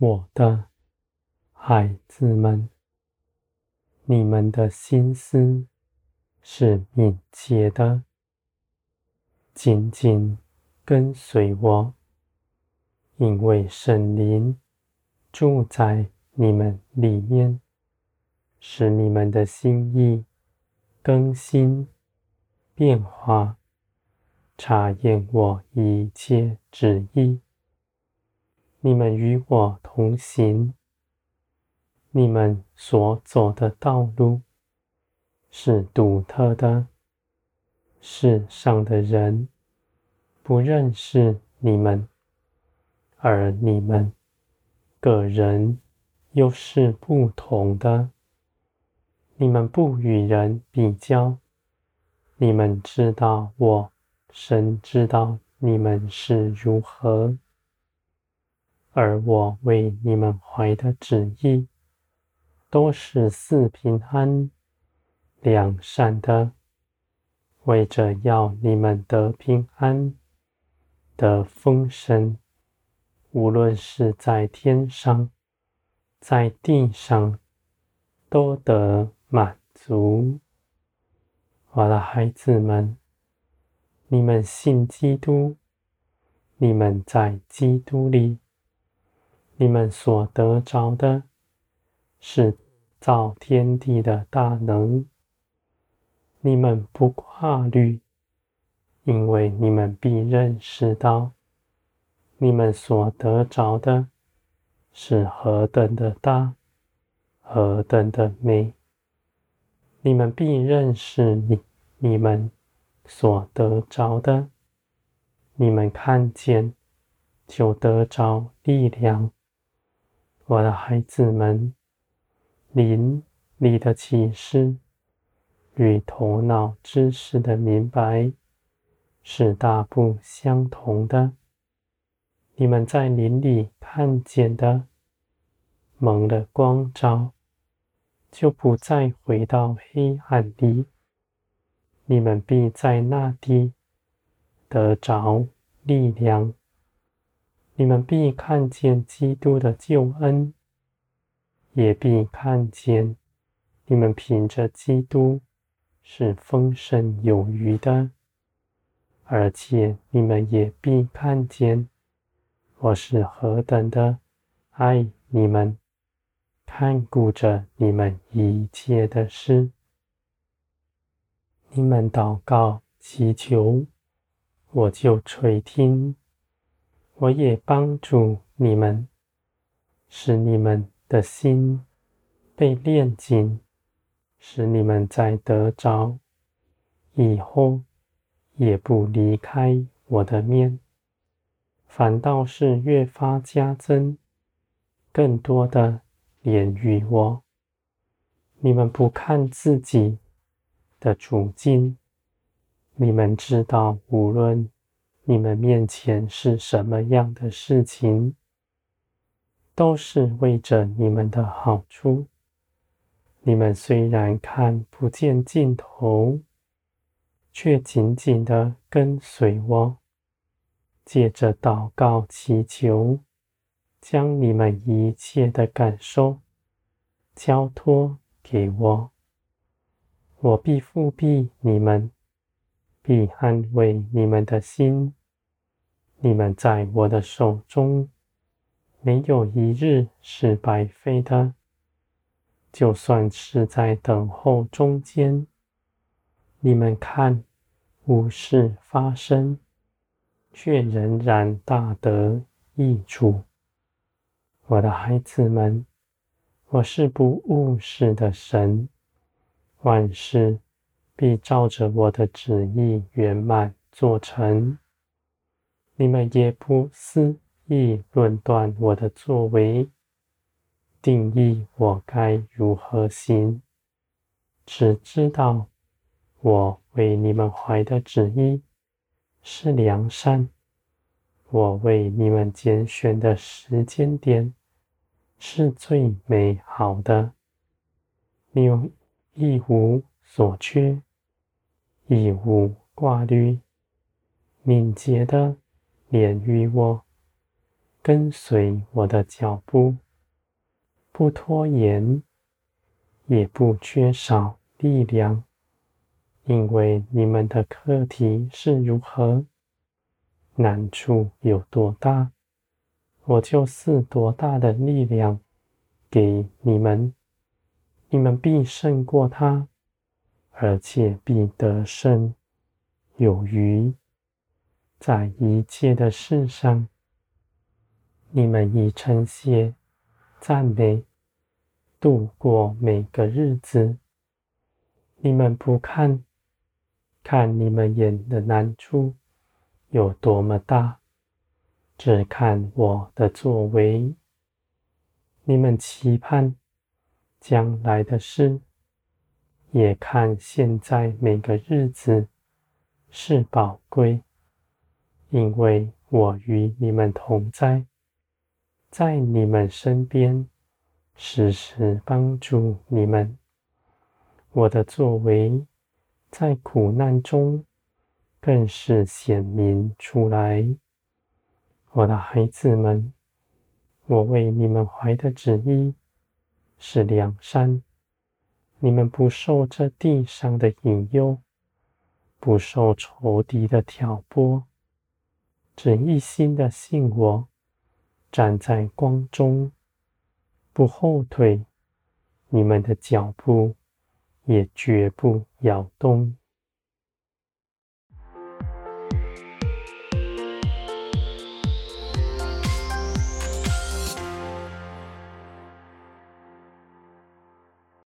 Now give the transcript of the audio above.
我的孩子们，你们的心思是敏捷的，紧紧跟随我，因为圣灵住在你们里面，使你们的心意更新变化，查验我一切旨意。你们与我同行，你们所走的道路是独特的，世上的人不认识你们，而你们个人又是不同的。你们不与人比较，你们知道我，深知道你们是如何。而我为你们怀的旨意，都是四平安、良善的，为着要你们得平安、得丰盛，无论是在天上，在地上，都得满足。我的孩子们，你们信基督，你们在基督里。你们所得着的，是造天地的大能。你们不挂虑，因为你们必认识到，你们所得着的，是何等的大，何等的美。你们必认识你，你们所得着的，你们看见，就得着力量。我的孩子们，灵里的启示与头脑知识的明白是大不相同的。你们在林里看见的，蒙了光照，就不再回到黑暗里。你们必在那地得着力量。你们必看见基督的救恩，也必看见你们凭着基督是丰盛有余的，而且你们也必看见我是何等的爱你们，看顾着你们一切的事。你们祷告祈求，我就垂听。我也帮助你们，使你们的心被炼净，使你们在得着以后，也不离开我的面，反倒是越发加增，更多的怜恤我。你们不看自己的处境，你们知道，无论。你们面前是什么样的事情，都是为着你们的好处。你们虽然看不见尽头，却紧紧的跟随我，借着祷告祈求，将你们一切的感受交托给我，我必复庇你们，必安慰你们的心。你们在我的手中，没有一日是白费的。就算是在等候中间，你们看无事发生，却仍然大得益处。我的孩子们，我是不误事的神，万事必照着我的旨意圆满做成。你们也不私议论断我的作为，定义我该如何行，只知道我为你们怀的旨意是良善，我为你们拣选的时间点是最美好的。你有一无所缺，一无挂虑，敏捷的。怜恤我，跟随我的脚步，不拖延，也不缺少力量，因为你们的课题是如何，难处有多大，我就赐多大的力量给你们，你们必胜过他，而且必得胜有余。在一切的事上，你们以称谢、赞美度过每个日子。你们不看，看你们眼的难处有多么大，只看我的作为。你们期盼将来的事，也看现在每个日子是宝贵。因为我与你们同在，在你们身边，时时帮助你们。我的作为在苦难中更是显明出来。我的孩子们，我为你们怀的旨意是良善，你们不受这地上的引诱，不受仇敌的挑拨。只一心的信我，站在光中，不后退，你们的脚步也绝不摇动。